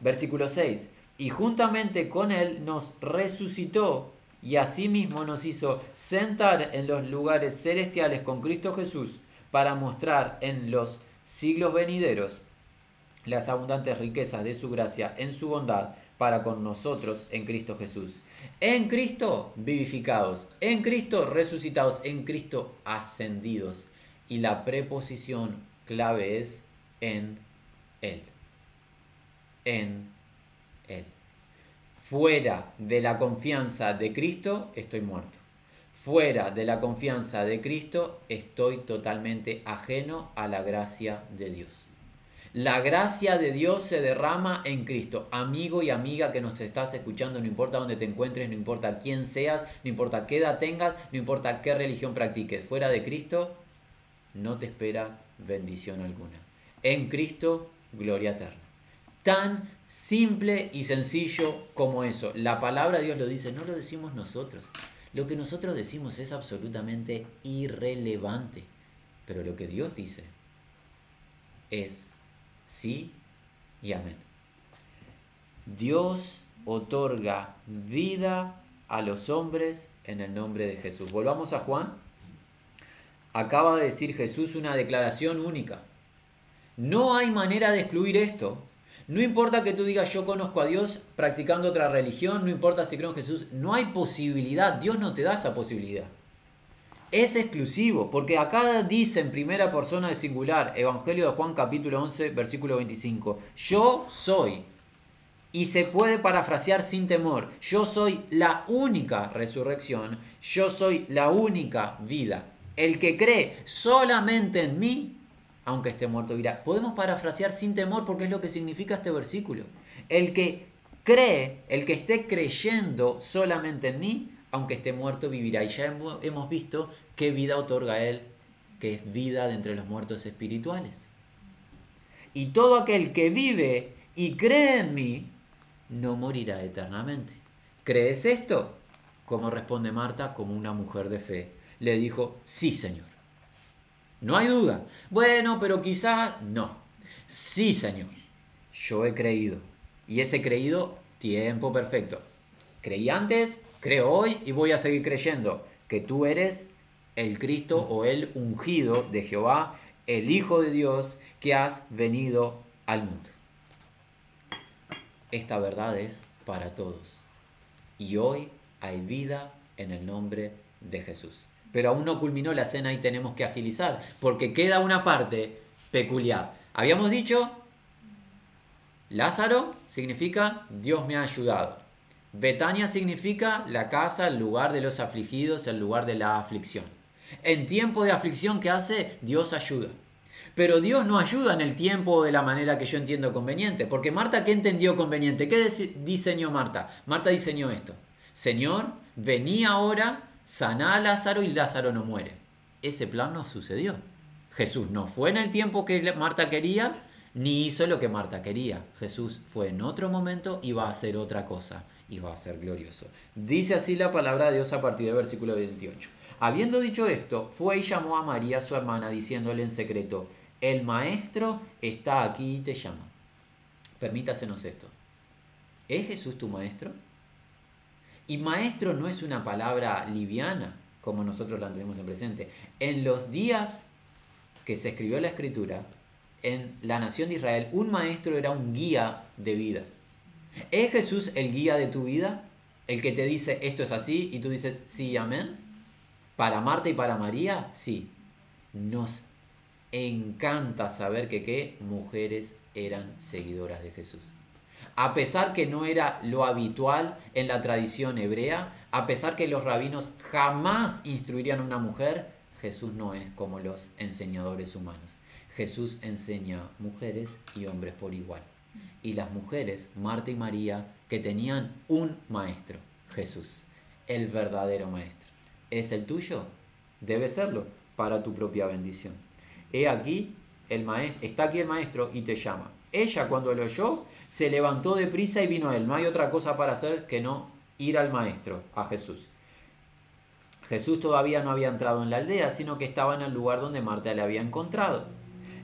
Versículo 6. Y juntamente con Él nos resucitó y asimismo nos hizo sentar en los lugares celestiales con Cristo Jesús para mostrar en los siglos venideros las abundantes riquezas de su gracia en su bondad para con nosotros en Cristo Jesús. En Cristo vivificados, en Cristo resucitados, en Cristo ascendidos. Y la preposición clave es en Él. En Él. Fuera de la confianza de Cristo estoy muerto. Fuera de la confianza de Cristo estoy totalmente ajeno a la gracia de Dios. La gracia de Dios se derrama en Cristo. Amigo y amiga que nos estás escuchando, no importa dónde te encuentres, no importa quién seas, no importa qué edad tengas, no importa qué religión practiques. Fuera de Cristo no te espera bendición alguna. En Cristo, gloria eterna. Tan simple y sencillo como eso. La palabra de Dios lo dice, no lo decimos nosotros. Lo que nosotros decimos es absolutamente irrelevante. Pero lo que Dios dice es sí y amén. Dios otorga vida a los hombres en el nombre de Jesús. Volvamos a Juan acaba de decir Jesús una declaración única. No hay manera de excluir esto. No importa que tú digas yo conozco a Dios practicando otra religión, no importa si creo en Jesús, no hay posibilidad, Dios no te da esa posibilidad. Es exclusivo, porque acá dice en primera persona de singular, Evangelio de Juan capítulo 11, versículo 25, yo soy, y se puede parafrasear sin temor, yo soy la única resurrección, yo soy la única vida. El que cree solamente en mí, aunque esté muerto, vivirá. Podemos parafrasear sin temor porque es lo que significa este versículo. El que cree, el que esté creyendo solamente en mí, aunque esté muerto, vivirá. Y ya hemos visto qué vida otorga Él, que es vida de entre los muertos espirituales. Y todo aquel que vive y cree en mí, no morirá eternamente. ¿Crees esto? Como responde Marta, como una mujer de fe le dijo, sí, Señor. No hay duda. Bueno, pero quizá no. Sí, Señor. Yo he creído. Y ese creído, tiempo perfecto. Creí antes, creo hoy y voy a seguir creyendo que tú eres el Cristo o el ungido de Jehová, el Hijo de Dios que has venido al mundo. Esta verdad es para todos. Y hoy hay vida en el nombre de Jesús pero aún no culminó la cena y tenemos que agilizar, porque queda una parte peculiar. Habíamos dicho, Lázaro significa Dios me ha ayudado. Betania significa la casa, el lugar de los afligidos, el lugar de la aflicción. En tiempo de aflicción, ¿qué hace? Dios ayuda. Pero Dios no ayuda en el tiempo de la manera que yo entiendo conveniente. Porque Marta, ¿qué entendió conveniente? ¿Qué diseñó Marta? Marta diseñó esto. Señor, vení ahora sana a Lázaro y Lázaro no muere. Ese plan no sucedió. Jesús no fue en el tiempo que Marta quería, ni hizo lo que Marta quería. Jesús fue en otro momento y va a hacer otra cosa y va a ser glorioso. Dice así la palabra de Dios a partir del versículo 28. Habiendo dicho esto, fue y llamó a María, su hermana, diciéndole en secreto, el maestro está aquí y te llama. Permítasenos esto. ¿Es Jesús tu maestro? Y maestro no es una palabra liviana, como nosotros la tenemos en presente. En los días que se escribió la escritura, en la nación de Israel, un maestro era un guía de vida. ¿Es Jesús el guía de tu vida? El que te dice esto es así y tú dices sí, amén. Para Marta y para María, sí. Nos encanta saber que qué mujeres eran seguidoras de Jesús. A pesar que no era lo habitual en la tradición hebrea, a pesar que los rabinos jamás instruirían a una mujer, Jesús no es como los enseñadores humanos. Jesús enseña mujeres y hombres por igual. Y las mujeres, Marta y María, que tenían un maestro, Jesús, el verdadero maestro. ¿Es el tuyo? Debe serlo para tu propia bendición. He aquí, el maestro, está aquí el maestro y te llama. Ella cuando lo oyó, se levantó de prisa y vino a él. No hay otra cosa para hacer que no ir al maestro, a Jesús. Jesús todavía no había entrado en la aldea, sino que estaba en el lugar donde Marta le había encontrado.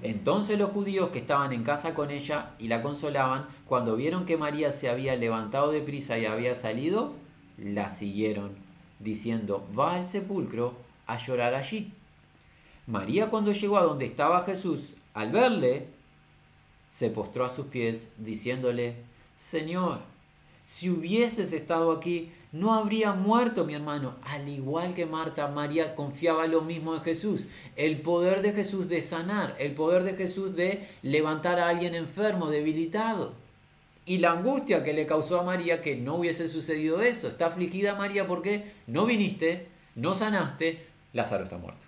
Entonces los judíos que estaban en casa con ella y la consolaban, cuando vieron que María se había levantado de prisa y había salido, la siguieron, diciendo, va al sepulcro a llorar allí. María cuando llegó a donde estaba Jesús, al verle, se postró a sus pies, diciéndole, Señor, si hubieses estado aquí, no habría muerto mi hermano. Al igual que Marta, María confiaba lo mismo en Jesús. El poder de Jesús de sanar, el poder de Jesús de levantar a alguien enfermo, debilitado. Y la angustia que le causó a María que no hubiese sucedido eso. Está afligida María porque no viniste, no sanaste, Lázaro está muerto.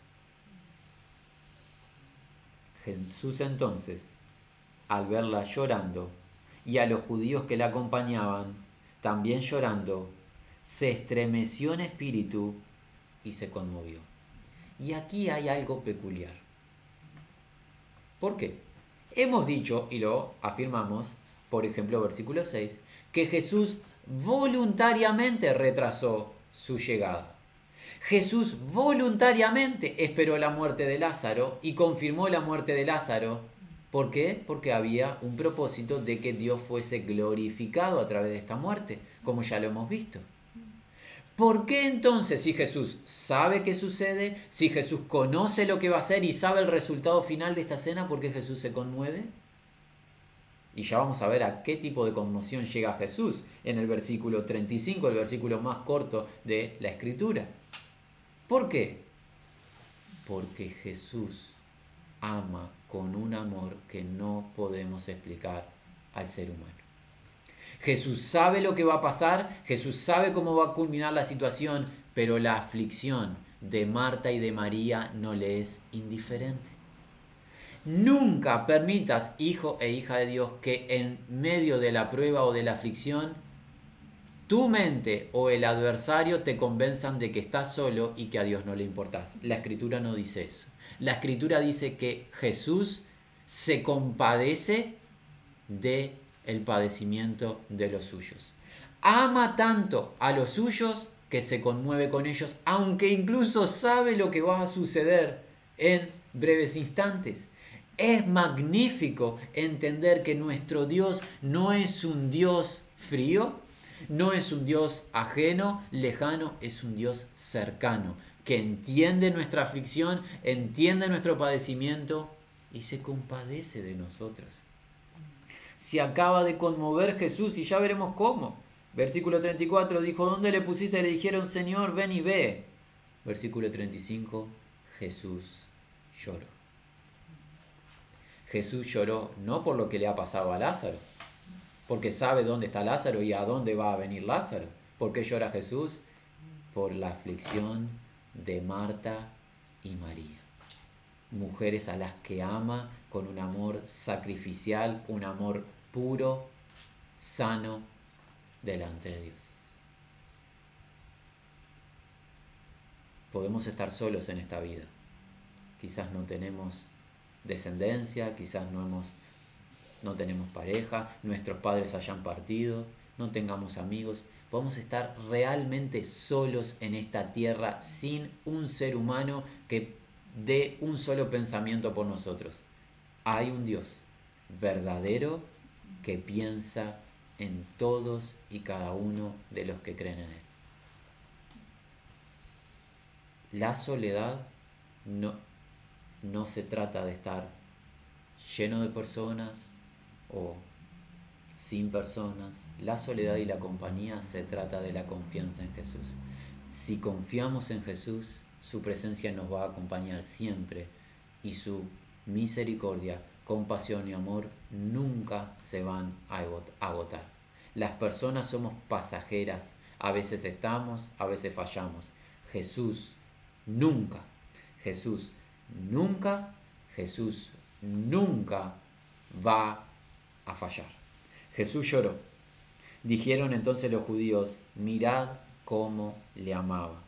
Jesús entonces, al verla llorando, y a los judíos que la acompañaban, también llorando, se estremeció en espíritu y se conmovió. Y aquí hay algo peculiar. ¿Por qué? Hemos dicho, y lo afirmamos, por ejemplo, versículo 6, que Jesús voluntariamente retrasó su llegada. Jesús voluntariamente esperó la muerte de Lázaro y confirmó la muerte de Lázaro. ¿Por qué? Porque había un propósito de que Dios fuese glorificado a través de esta muerte, como ya lo hemos visto. ¿Por qué entonces si Jesús sabe qué sucede, si Jesús conoce lo que va a hacer y sabe el resultado final de esta cena, por qué Jesús se conmueve? Y ya vamos a ver a qué tipo de conmoción llega Jesús en el versículo 35, el versículo más corto de la escritura. ¿Por qué? Porque Jesús ama con un amor que no podemos explicar al ser humano. Jesús sabe lo que va a pasar, Jesús sabe cómo va a culminar la situación, pero la aflicción de Marta y de María no le es indiferente. Nunca permitas, hijo e hija de Dios, que en medio de la prueba o de la aflicción, tu mente o el adversario te convenzan de que estás solo y que a Dios no le importas. La escritura no dice eso. La escritura dice que Jesús se compadece de el padecimiento de los suyos. Ama tanto a los suyos que se conmueve con ellos, aunque incluso sabe lo que va a suceder en breves instantes. Es magnífico entender que nuestro Dios no es un Dios frío, no es un Dios ajeno, lejano, es un Dios cercano, que entiende nuestra aflicción, entiende nuestro padecimiento y se compadece de nosotros se acaba de conmover Jesús y ya veremos cómo. Versículo 34 dijo, ¿dónde le pusiste? Le dijeron, Señor, ven y ve. Versículo 35, Jesús lloró. Jesús lloró no por lo que le ha pasado a Lázaro, porque sabe dónde está Lázaro y a dónde va a venir Lázaro. ¿Por qué llora Jesús? Por la aflicción de Marta y María. Mujeres a las que ama con un amor sacrificial, un amor puro, sano delante de Dios. Podemos estar solos en esta vida. Quizás no tenemos descendencia, quizás no, hemos, no tenemos pareja, nuestros padres hayan partido, no tengamos amigos. Podemos estar realmente solos en esta tierra sin un ser humano que dé un solo pensamiento por nosotros. Hay un Dios verdadero que piensa en todos y cada uno de los que creen en Él. La soledad no, no se trata de estar lleno de personas o sin personas, la soledad y la compañía se trata de la confianza en Jesús. Si confiamos en Jesús, su presencia nos va a acompañar siempre y su misericordia, compasión y amor nunca se van a agotar. Las personas somos pasajeras, a veces estamos, a veces fallamos. Jesús nunca, Jesús nunca, Jesús nunca va a fallar. Jesús lloró. Dijeron entonces los judíos, mirad cómo le amaba.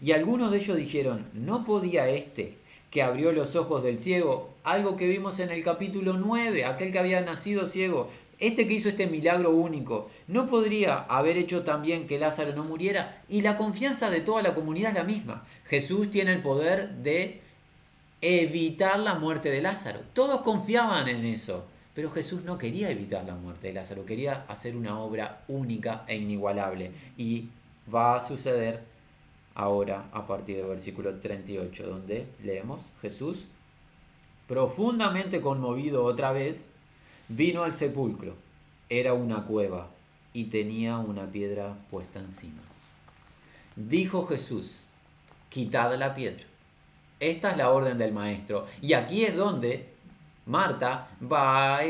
Y algunos de ellos dijeron, ¿no podía este que abrió los ojos del ciego, algo que vimos en el capítulo 9, aquel que había nacido ciego, este que hizo este milagro único, ¿no podría haber hecho también que Lázaro no muriera? Y la confianza de toda la comunidad es la misma. Jesús tiene el poder de evitar la muerte de Lázaro. Todos confiaban en eso. Pero Jesús no quería evitar la muerte de Lázaro, quería hacer una obra única e inigualable. Y va a suceder ahora a partir del versículo 38, donde leemos Jesús, profundamente conmovido otra vez, vino al sepulcro. Era una cueva y tenía una piedra puesta encima. Dijo Jesús, quitad la piedra. Esta es la orden del maestro. Y aquí es donde Marta va a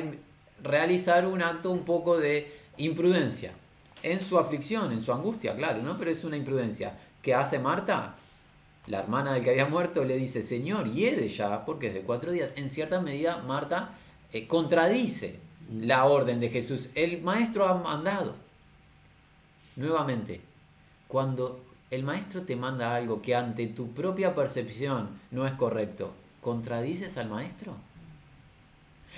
realizar un acto un poco de imprudencia. En su aflicción, en su angustia, claro, ¿no? Pero es una imprudencia. ¿Qué hace Marta? La hermana del que había muerto le dice, Señor, hiede ya, porque es de cuatro días. En cierta medida, Marta eh, contradice la orden de Jesús. El maestro ha mandado. Nuevamente, cuando el maestro te manda algo que ante tu propia percepción no es correcto, ¿contradices al maestro?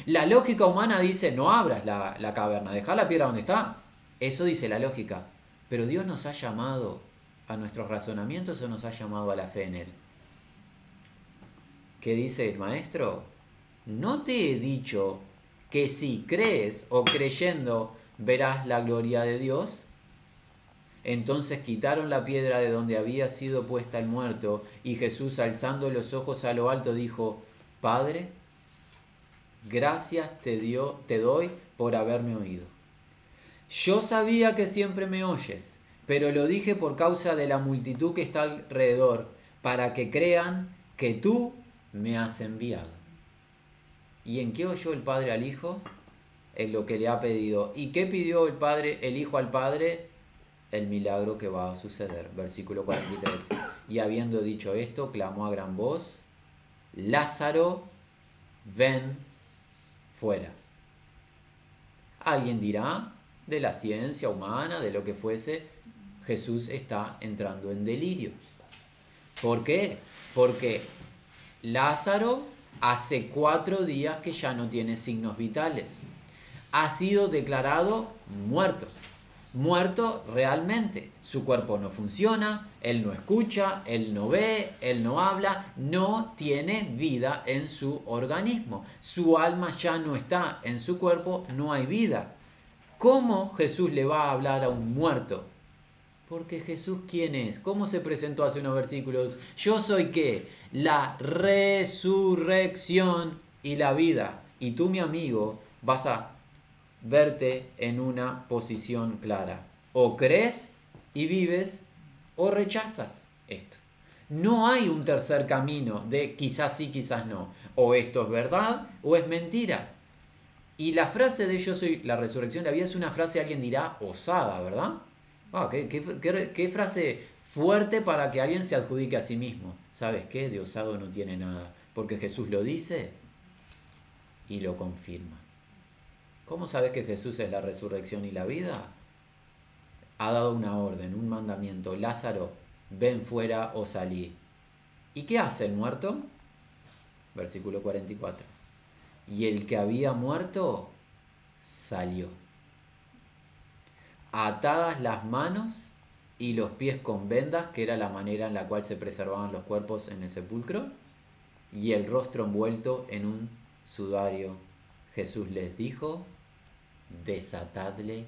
La lógica humana dice, no abras la, la caverna, deja la piedra donde está. Eso dice la lógica. Pero Dios nos ha llamado a nuestros razonamientos o nos ha llamado a la fe en Él? ¿Qué dice el maestro? No te he dicho que si crees o creyendo verás la gloria de Dios. Entonces quitaron la piedra de donde había sido puesta el muerto y Jesús alzando los ojos a lo alto dijo, Padre, gracias te, doy por haberme oído. Yo sabía que siempre me oyes pero lo dije por causa de la multitud que está alrededor, para que crean que tú me has enviado. ¿Y en qué oyó el Padre al Hijo? En lo que le ha pedido. ¿Y qué pidió el Padre, el Hijo al Padre? El milagro que va a suceder. Versículo 43. Y habiendo dicho esto, clamó a gran voz, Lázaro, ven fuera. Alguien dirá, de la ciencia humana, de lo que fuese, Jesús está entrando en delirio. ¿Por qué? Porque Lázaro hace cuatro días que ya no tiene signos vitales. Ha sido declarado muerto. Muerto realmente. Su cuerpo no funciona, él no escucha, él no ve, él no habla, no tiene vida en su organismo. Su alma ya no está en su cuerpo, no hay vida. ¿Cómo Jesús le va a hablar a un muerto? Porque Jesús, ¿quién es? ¿Cómo se presentó hace unos versículos? Yo soy qué? La resurrección y la vida. Y tú, mi amigo, vas a verte en una posición clara. O crees y vives o rechazas esto. No hay un tercer camino de quizás sí, quizás no. O esto es verdad o es mentira. Y la frase de yo soy la resurrección de la vida es una frase, alguien dirá, osada, ¿verdad? Ah, qué, frase fuerte para que alguien se adjudique a sí mismo. ¿Sabes qué? De osado no tiene nada. Porque Jesús lo dice y lo confirma. ¿Cómo sabes que Jesús es la resurrección y la vida? Ha dado una orden, un mandamiento. Lázaro, ven fuera o salí. ¿Y qué hace el muerto? Versículo 44. Y el que había muerto salió atadas las manos y los pies con vendas, que era la manera en la cual se preservaban los cuerpos en el sepulcro, y el rostro envuelto en un sudario. Jesús les dijo, desatadle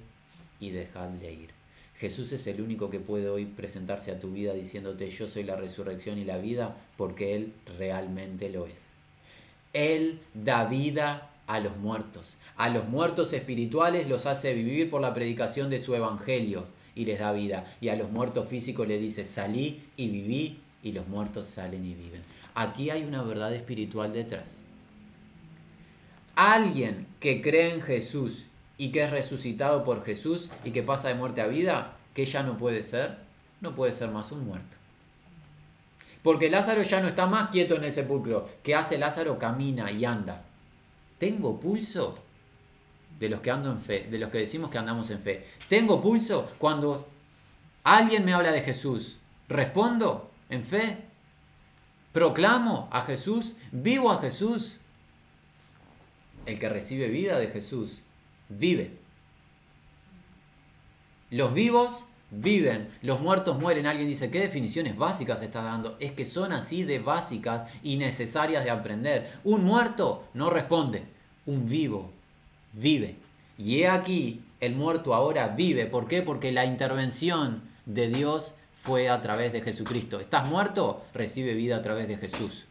y dejadle ir. Jesús es el único que puede hoy presentarse a tu vida diciéndote yo soy la resurrección y la vida porque Él realmente lo es. Él da vida a los muertos. A los muertos espirituales los hace vivir por la predicación de su evangelio y les da vida. Y a los muertos físicos les dice, salí y viví y los muertos salen y viven. Aquí hay una verdad espiritual detrás. Alguien que cree en Jesús y que es resucitado por Jesús y que pasa de muerte a vida, que ya no puede ser, no puede ser más un muerto. Porque Lázaro ya no está más quieto en el sepulcro. ¿Qué hace Lázaro? Camina y anda. ¿Tengo pulso? De los que ando en fe, de los que decimos que andamos en fe. ¿Tengo pulso? Cuando alguien me habla de Jesús, ¿respondo en fe? ¿Proclamo a Jesús? ¿Vivo a Jesús? El que recibe vida de Jesús vive. Los vivos viven, los muertos mueren. Alguien dice, ¿qué definiciones básicas está dando? Es que son así de básicas y necesarias de aprender. Un muerto no responde, un vivo vive. Y he aquí, el muerto ahora vive. ¿Por qué? Porque la intervención de Dios fue a través de Jesucristo. ¿Estás muerto? Recibe vida a través de Jesús.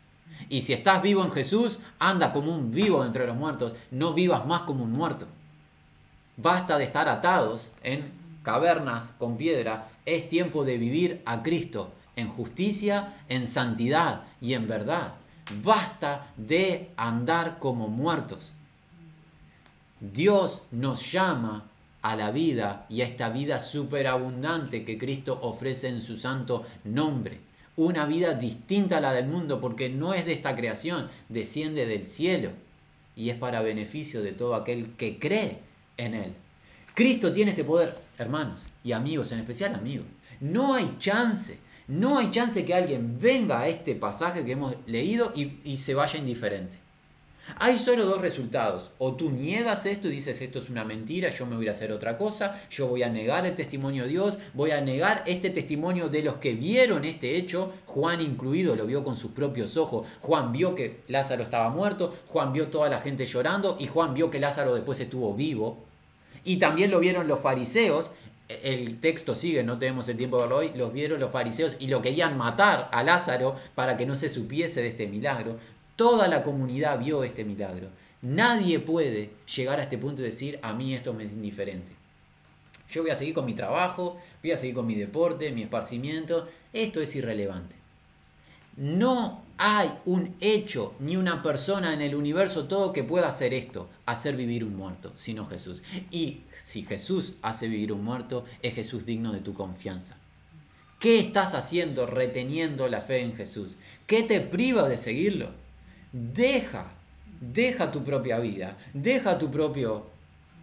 Y si estás vivo en Jesús, anda como un vivo entre los muertos, no vivas más como un muerto. Basta de estar atados en cavernas con piedra, es tiempo de vivir a Cristo en justicia, en santidad y en verdad. Basta de andar como muertos. Dios nos llama a la vida y a esta vida superabundante que Cristo ofrece en su santo nombre. Una vida distinta a la del mundo porque no es de esta creación, desciende del cielo y es para beneficio de todo aquel que cree en Él. Cristo tiene este poder, hermanos y amigos, en especial amigos. No hay chance, no hay chance que alguien venga a este pasaje que hemos leído y, se vaya indiferente. Hay solo dos resultados. O tú niegas esto y dices esto es una mentira, yo me voy a hacer otra cosa, yo voy a negar el testimonio de Dios, voy a negar este testimonio de los que vieron este hecho, Juan incluido lo vio con sus propios ojos. Juan vio que Lázaro estaba muerto, Juan vio toda la gente llorando y Juan vio que Lázaro después estuvo vivo. Y también lo vieron los fariseos. El texto sigue, no tenemos el tiempo de verlo hoy. Los vieron los fariseos y lo querían matar a Lázaro para que no se supiese de este milagro. Toda la comunidad vio este milagro. Nadie puede llegar a este punto y decir, a mí esto me es indiferente. Yo voy a seguir con mi trabajo, voy a seguir con mi deporte, mi esparcimiento. Esto es irrelevante. No hay un hecho ni una persona en el universo todo que pueda hacer esto, hacer vivir un muerto, sino Jesús. Y si Jesús hace vivir un muerto, es Jesús digno de tu confianza. ¿Qué estás haciendo reteniendo la fe en Jesús? ¿Qué te priva de seguirlo? Deja, deja tu propia vida, deja tu propio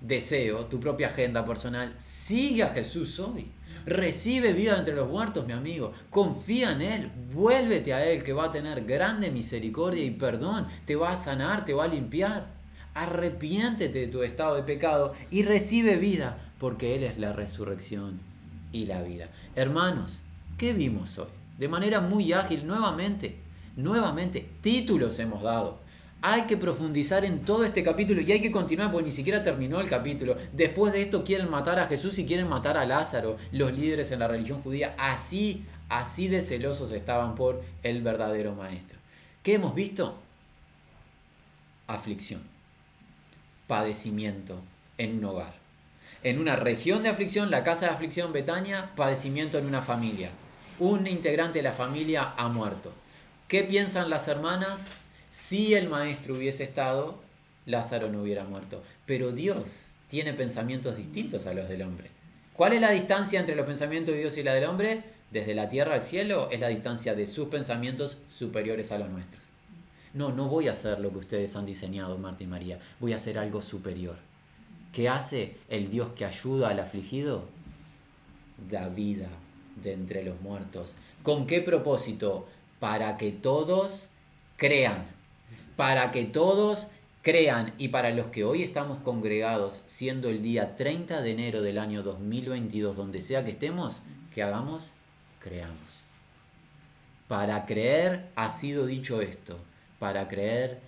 deseo, tu propia agenda personal. Sigue a Jesús hoy. Recibe vida entre los muertos, mi amigo. Confía en Él. Vuélvete a Él que va a tener grande misericordia y perdón. Te va a sanar, te va a limpiar. Arrepiéntete de tu estado de pecado y recibe vida porque Él es la resurrección y la vida. Hermanos, ¿qué vimos hoy? De manera muy ágil, nuevamente, nuevamente, títulos hemos dado hay que profundizar en todo este capítulo y hay que continuar porque ni siquiera terminó el capítulo. Después de esto quieren matar a Jesús y quieren matar a Lázaro, los líderes en la religión judía. Así, así de celosos estaban por el verdadero maestro. ¿Qué hemos visto? Aflicción, padecimiento en un hogar. En una región de aflicción, la casa de aflicción Betania, padecimiento en una familia. Un integrante de la familia ha muerto. ¿Qué piensan las hermanas? Si el maestro hubiese estado, Lázaro no hubiera muerto. Pero Dios tiene pensamientos distintos a los del hombre. ¿Cuál es la distancia entre los pensamientos de Dios y la del hombre? Desde la tierra al cielo es la distancia de sus pensamientos superiores a los nuestros. No, no voy a hacer lo que ustedes han diseñado, Marta y María. Voy a hacer algo superior. ¿Qué hace el Dios que ayuda al afligido? Da vida de entre los muertos. ¿Con qué propósito? Para que todos crean para que todos crean y para los que hoy estamos congregados, siendo el día 30 de enero del año 2022, donde sea que estemos, que hagamos, creamos. Para creer ha sido dicho esto, para creer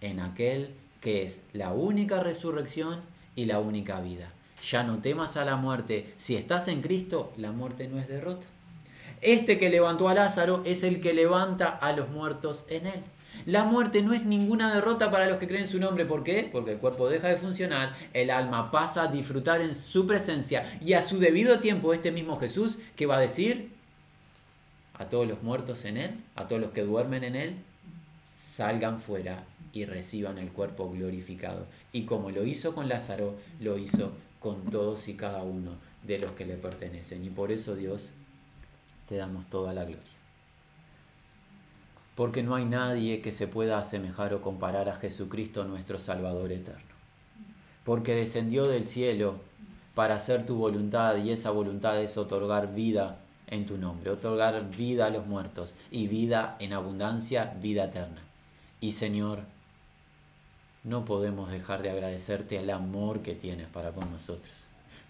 en aquel que es la única resurrección y la única vida. Ya no temas a la muerte, si estás en Cristo, la muerte no es derrota. Este que levantó a Lázaro es el que levanta a los muertos en él. La muerte no es ninguna derrota para los que creen su nombre. ¿Por qué? Porque el cuerpo deja de funcionar, el alma pasa a disfrutar en su presencia y a su debido tiempo este mismo Jesús que va a decir a todos los muertos en él, a todos los que duermen en él, salgan fuera y reciban el cuerpo glorificado. Y como lo hizo con Lázaro, lo hizo con todos y cada uno de los que le pertenecen. Y por eso Dios, te damos toda la gloria. Porque no hay nadie que se pueda asemejar o comparar a Jesucristo nuestro Salvador eterno. Porque descendió del cielo para hacer tu voluntad y esa voluntad es otorgar vida en tu nombre, otorgar vida a los muertos y vida en abundancia, vida eterna. Y Señor, no podemos dejar de agradecerte el amor que tienes para con nosotros.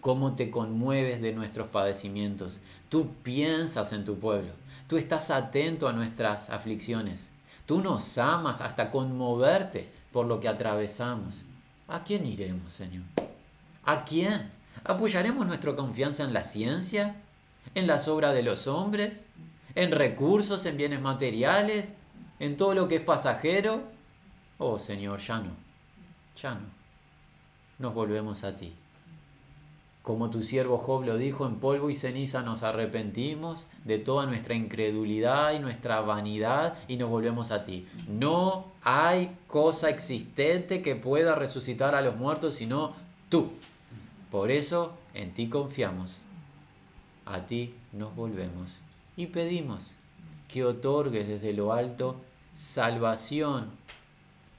Cómo te conmueves de nuestros padecimientos. Tú piensas en tu pueblo. Tú estás atento a nuestras aflicciones. Tú nos amas hasta conmoverte por lo que atravesamos. ¿A quién iremos, Señor? ¿A quién? ¿Apoyaremos nuestra confianza en la ciencia? ¿En las obras de los hombres? ¿En recursos, en bienes materiales? ¿En todo lo que es pasajero? Oh, Señor, ya no ya no. Nos volvemos a ti. Como tu siervo Job lo dijo, en polvo y ceniza nos arrepentimos de toda nuestra incredulidad y nuestra vanidad y nos volvemos a ti. No hay cosa existente que pueda resucitar a los muertos sino tú. Por eso en ti confiamos. A ti nos volvemos y pedimos que otorgues desde lo alto salvación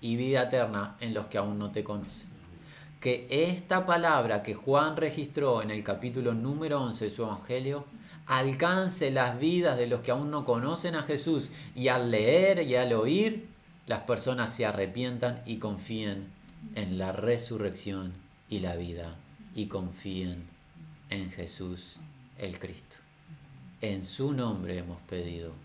y vida eterna en los que aún no te conocen. Que esta palabra que Juan registró en el capítulo número 11 de su Evangelio alcance las vidas de los que aún no conocen a Jesús y al leer y al oír, las personas se arrepientan y confíen en la resurrección y la vida y confíen en Jesús el Cristo. En su nombre hemos pedido.